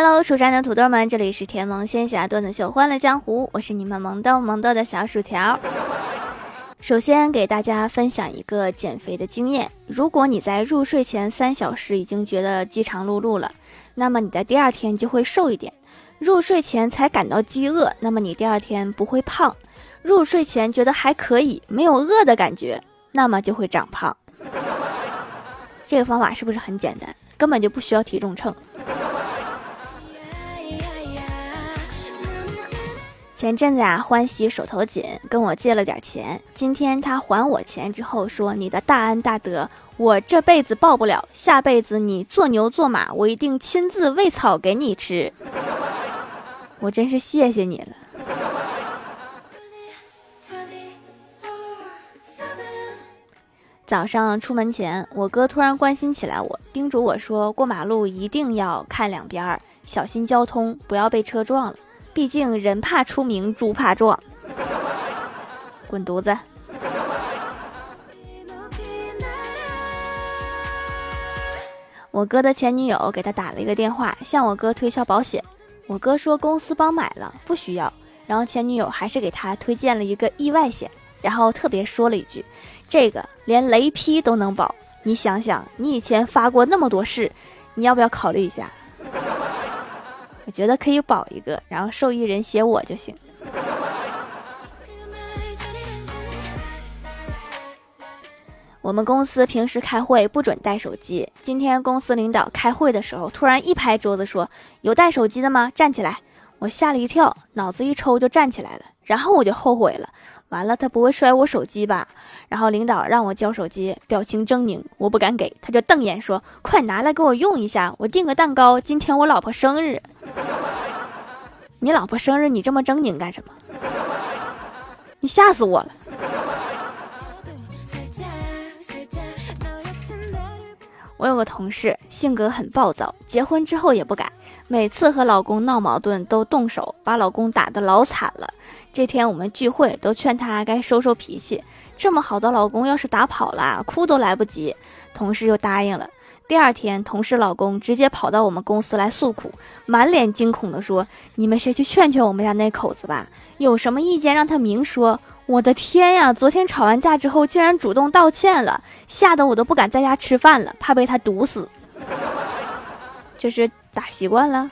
Hello，蜀山的土豆们，这里是甜萌仙侠段子秀《欢乐江湖》，我是你们萌豆萌豆的小薯条。首先给大家分享一个减肥的经验：如果你在入睡前三小时已经觉得饥肠辘辘了，那么你的第二天就会瘦一点；入睡前才感到饥饿，那么你第二天不会胖；入睡前觉得还可以，没有饿的感觉，那么就会长胖。这个方法是不是很简单？根本就不需要体重秤。前阵子啊，欢喜手头紧，跟我借了点钱。今天他还我钱之后说：“你的大恩大德，我这辈子报不了，下辈子你做牛做马，我一定亲自喂草给你吃。”我真是谢谢你了。早上出门前，我哥突然关心起来我，叮嘱我说：“过马路一定要看两边儿，小心交通，不要被车撞了。”毕竟人怕出名，猪怕壮。滚犊子！我哥的前女友给他打了一个电话，向我哥推销保险。我哥说公司帮买了，不需要。然后前女友还是给他推荐了一个意外险，然后特别说了一句：“这个连雷劈都能保。”你想想，你以前发过那么多誓，你要不要考虑一下？我觉得可以保一个，然后受益人写我就行。我们公司平时开会不准带手机，今天公司领导开会的时候，突然一拍桌子说：“有带手机的吗？站起来！”我吓了一跳，脑子一抽就站起来了，然后我就后悔了。完了，他不会摔我手机吧？然后领导让我交手机，表情狰狞，我不敢给，他就瞪眼说：“快拿来给我用一下，我订个蛋糕，今天我老婆生日。” 你老婆生日，你这么狰狞干什么？你吓死我了！我有个同事，性格很暴躁，结婚之后也不敢。每次和老公闹矛盾都动手，把老公打得老惨了。这天我们聚会，都劝他该收收脾气。这么好的老公，要是打跑了，哭都来不及。同事就答应了。第二天，同事老公直接跑到我们公司来诉苦，满脸惊恐地说：“你们谁去劝劝我们家那口子吧？有什么意见让他明说。”我的天呀！昨天吵完架之后，竟然主动道歉了，吓得我都不敢在家吃饭了，怕被他毒死。这是。打习惯了。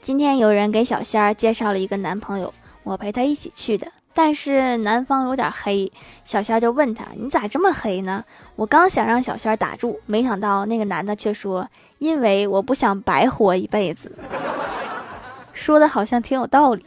今天有人给小仙儿介绍了一个男朋友，我陪他一起去的。但是男方有点黑，小仙儿就问他：“你咋这么黑呢？”我刚想让小仙儿打住，没想到那个男的却说：“因为我不想白活一辈子。”说的好像挺有道理。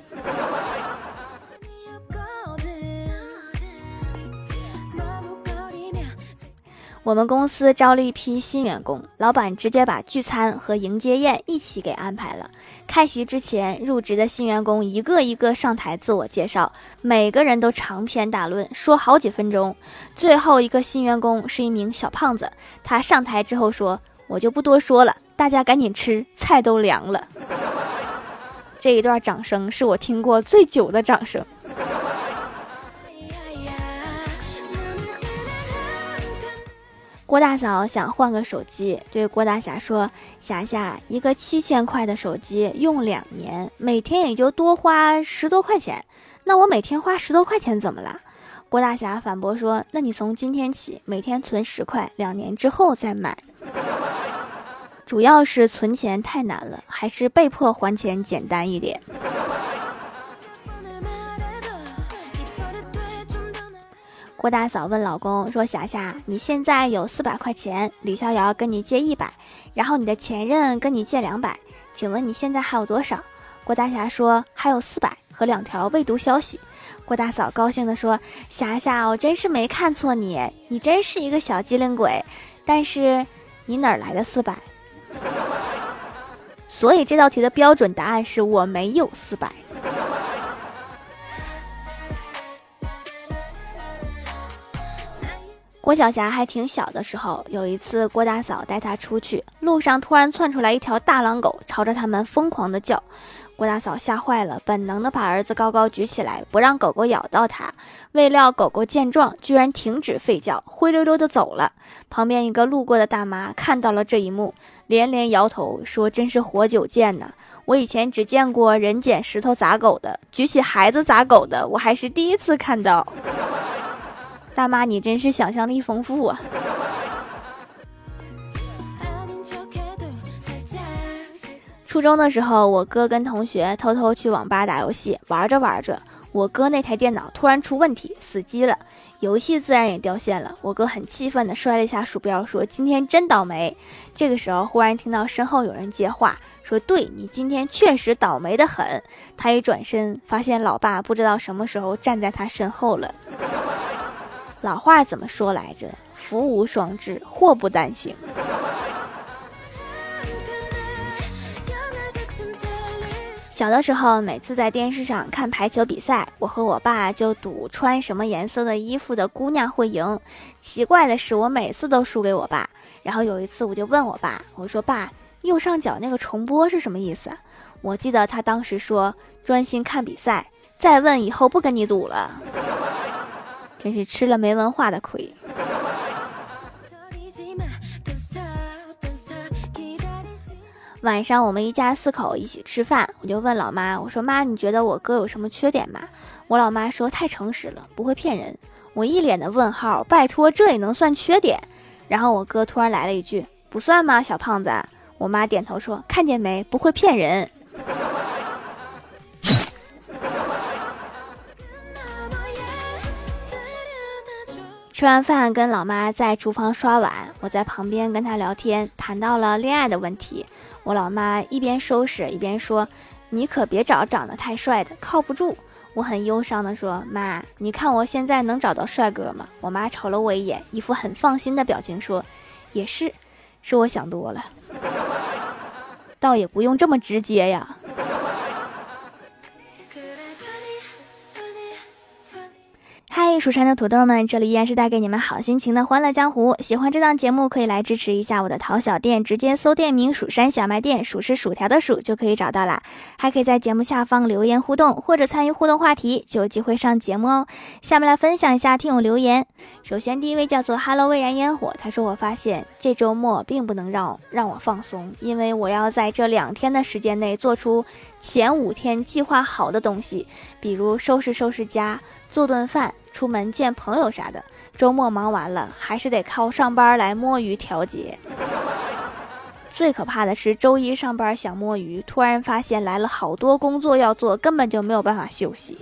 我们公司招了一批新员工，老板直接把聚餐和迎接宴一起给安排了。开席之前，入职的新员工一个一个上台自我介绍，每个人都长篇大论，说好几分钟。最后一个新员工是一名小胖子，他上台之后说：“我就不多说了，大家赶紧吃，菜都凉了。”这一段掌声是我听过最久的掌声。郭大嫂想换个手机，对郭大侠说：“霞霞，一个七千块的手机用两年，每天也就多花十多块钱。那我每天花十多块钱怎么了？”郭大侠反驳说：“那你从今天起每天存十块，两年之后再买。主要是存钱太难了，还是被迫还钱简单一点。”郭大嫂问老公说：“霞霞，你现在有四百块钱，李逍遥跟你借一百，然后你的前任跟你借两百，请问你现在还有多少？”郭大侠说：“还有四百和两条未读消息。”郭大嫂高兴地说：“霞霞，我真是没看错你，你真是一个小机灵鬼。但是你哪来的四百？所以这道题的标准答案是我没有四百。”郭晓霞还挺小的时候，有一次郭大嫂带她出去，路上突然窜出来一条大狼狗，朝着他们疯狂的叫。郭大嫂吓坏了，本能的把儿子高高举起来，不让狗狗咬到他。未料狗狗见状，居然停止吠叫，灰溜溜的走了。旁边一个路过的大妈看到了这一幕，连连摇头说：“真是活久见呐！我以前只见过人捡石头砸狗的，举起孩子砸狗的，我还是第一次看到。”大妈，你真是想象力丰富啊！初中的时候，我哥跟同学偷偷去网吧打游戏，玩着玩着，我哥那台电脑突然出问题，死机了，游戏自然也掉线了。我哥很气愤的摔了一下鼠标，说：“今天真倒霉。”这个时候，忽然听到身后有人接话，说：“对你今天确实倒霉的很。”他一转身，发现老爸不知道什么时候站在他身后了。老话怎么说来着？福无双至，祸不单行。小的时候，每次在电视上看排球比赛，我和我爸就赌穿什么颜色的衣服的姑娘会赢。奇怪的是，我每次都输给我爸。然后有一次，我就问我爸：“我说爸，右上角那个重播是什么意思？”我记得他当时说：“专心看比赛。”再问以后不跟你赌了。真是吃了没文化的亏。晚上我们一家四口一起吃饭，我就问老妈：“我说妈，你觉得我哥有什么缺点吗？”我老妈说：“太诚实了，不会骗人。”我一脸的问号，拜托，这也能算缺点？然后我哥突然来了一句：“不算吗，小胖子？”我妈点头说：“看见没，不会骗人。”吃完饭，跟老妈在厨房刷碗，我在旁边跟她聊天，谈到了恋爱的问题。我老妈一边收拾一边说：“你可别找长得太帅的，靠不住。”我很忧伤的说：“妈，你看我现在能找到帅哥吗？”我妈瞅了我一眼，一副很放心的表情说：“也是，是我想多了，倒也不用这么直接呀。”蜀山的土豆们，这里依然是带给你们好心情的欢乐江湖。喜欢这档节目，可以来支持一下我的淘小店，直接搜店名“蜀山小卖店”，数是薯条的数就可以找到啦。还可以在节目下方留言互动，或者参与互动话题，就有机会上节目哦。下面来分享一下听友留言。首先，第一位叫做 “Hello 未燃烟火”，他说：“我发现这周末并不能让让我放松，因为我要在这两天的时间内做出前五天计划好的东西，比如收拾收拾家。”做顿饭，出门见朋友啥的。周末忙完了，还是得靠上班来摸鱼调节。最可怕的是，周一上班想摸鱼，突然发现来了好多工作要做，根本就没有办法休息。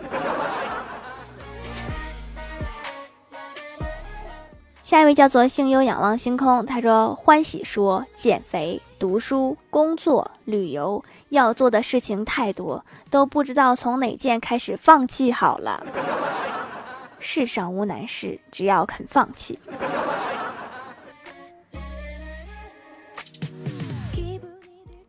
下一位叫做星优仰望星空，他说：“欢喜说减肥、读书、工作、旅游要做的事情太多，都不知道从哪件开始放弃好了。世上无难事，只要肯放弃。”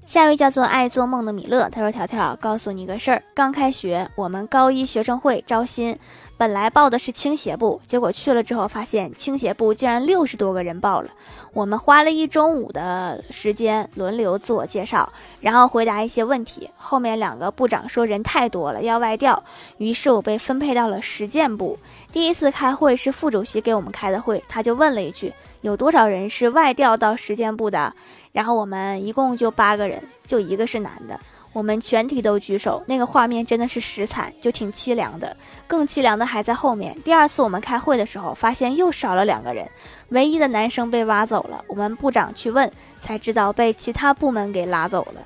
下一位叫做爱做梦的米勒，他说：“条条，告诉你个事儿，刚开学，我们高一学生会招新，本来报的是倾斜部，结果去了之后发现倾斜部竟然六十多个人报了。我们花了一中午的时间轮流自我介绍，然后回答一些问题。后面两个部长说人太多了要外调，于是我被分配到了实践部。第一次开会是副主席给我们开的会，他就问了一句：有多少人是外调到实践部的？”然后我们一共就八个人，就一个是男的，我们全体都举手，那个画面真的是实惨，就挺凄凉的。更凄凉的还在后面。第二次我们开会的时候，发现又少了两个人，唯一的男生被挖走了。我们部长去问，才知道被其他部门给拉走了。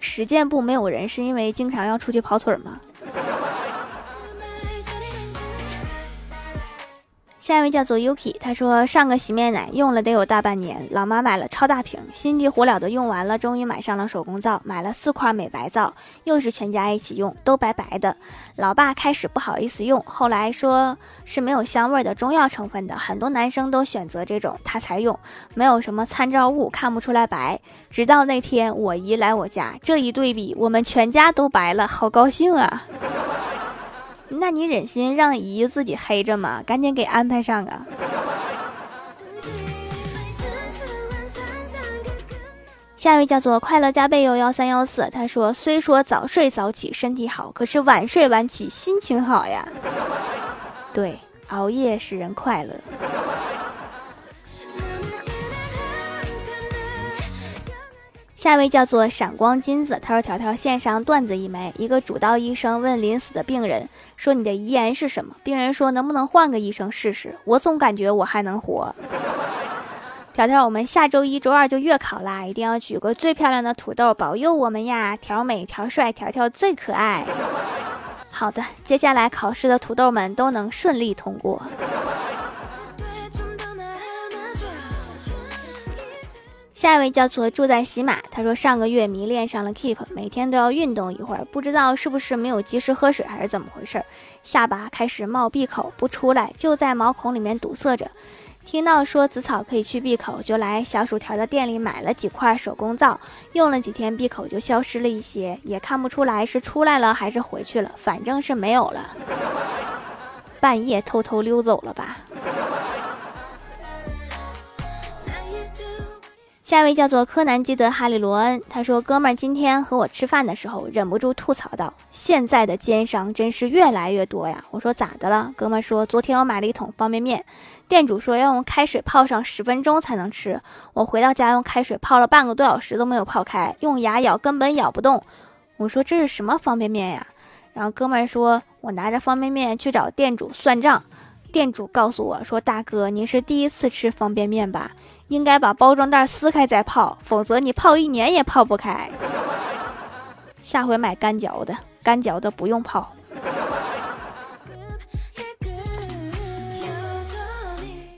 实践部没有人，是因为经常要出去跑腿吗？下一位叫做 Yuki，他说上个洗面奶用了得有大半年，老妈买了超大瓶，心急火燎的用完了，终于买上了手工皂，买了四块美白皂，又是全家一起用，都白白的。老爸开始不好意思用，后来说是没有香味的中药成分的，很多男生都选择这种，他才用，没有什么参照物，看不出来白。直到那天我姨来我家，这一对比，我们全家都白了，好高兴啊！那你忍心让姨自己黑着吗？赶紧给安排上啊！下一位叫做快乐加倍有幺三幺四，他说：“虽说早睡早起身体好，可是晚睡晚起心情好呀。”对，熬夜使人快乐。下一位叫做闪光金子，他说：“条条线上段子一枚，一个主刀医生问临死的病人说：‘你的遗言是什么？’病人说：‘能不能换个医生试试？我总感觉我还能活。’” 条条，我们下周一、周二就月考啦，一定要举个最漂亮的土豆保佑我们呀！条美、条帅、条条最可爱。好的，接下来考试的土豆们都能顺利通过。下一位叫做住在喜马，他说上个月迷恋上了 Keep，每天都要运动一会儿，不知道是不是没有及时喝水还是怎么回事，下巴开始冒闭口不出来，就在毛孔里面堵塞着。听到说紫草可以去闭口，就来小薯条的店里买了几块手工皂，用了几天闭口就消失了一些，也看不出来是出来了还是回去了，反正是没有了。半夜偷偷溜走了吧。下一位叫做柯南基德哈利罗恩，他说：“哥们儿今天和我吃饭的时候，忍不住吐槽道：现在的奸商真是越来越多呀！”我说：“咋的了？”哥们儿说：“昨天我买了一桶方便面，店主说要用开水泡上十分钟才能吃。我回到家用开水泡了半个多小时都没有泡开，用牙咬根本咬不动。我说这是什么方便面呀？然后哥们儿说：“我拿着方便面去找店主算账，店主告诉我说：大哥，您是第一次吃方便面吧？”应该把包装袋撕开再泡，否则你泡一年也泡不开。下回买干嚼的，干嚼的不用泡。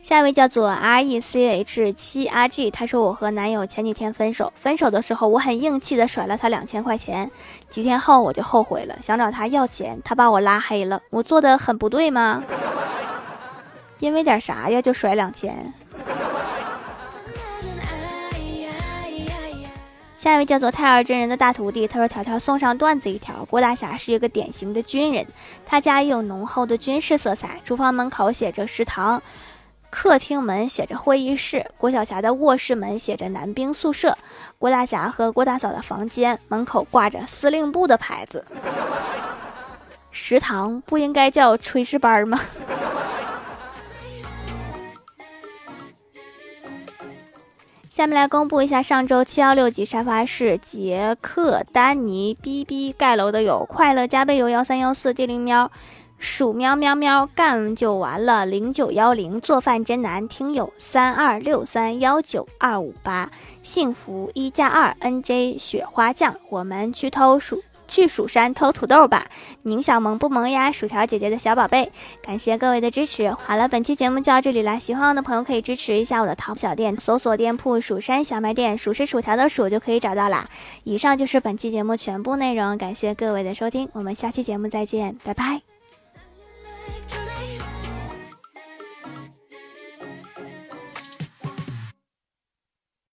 下一位叫做 R E C H 七 R G，他说我和男友前几天分手，分手的时候我很硬气的甩了他两千块钱，几天后我就后悔了，想找他要钱，他把我拉黑了，我做的很不对吗？因为点啥呀就甩两千？下一位叫做太二真人的大徒弟，他说：“条条送上段子一条。郭大侠是一个典型的军人，他家也有浓厚的军事色彩。厨房门口写着食堂，客厅门写着会议室，郭晓霞的卧室门写着男兵宿舍，郭大侠和郭大嫂的房间门口挂着司令部的牌子。食堂不应该叫炊事班吗？”下面来公布一下上周七幺六级沙发是杰克、丹尼、B B 盖楼的有快乐加倍有幺三幺四地灵喵、鼠喵喵喵干就完了零九幺零做饭真难听友三二六三幺九二五八幸福一加二 N J 雪花酱我们去偷鼠。去蜀山偷土豆吧，宁小萌不萌呀？薯条姐姐的小宝贝，感谢各位的支持。好了，本期节目就到这里了，喜欢我的朋友可以支持一下我的淘宝小店，搜索店铺“蜀山小卖店”，数是薯条的数就可以找到啦。以上就是本期节目全部内容，感谢各位的收听，我们下期节目再见，拜拜。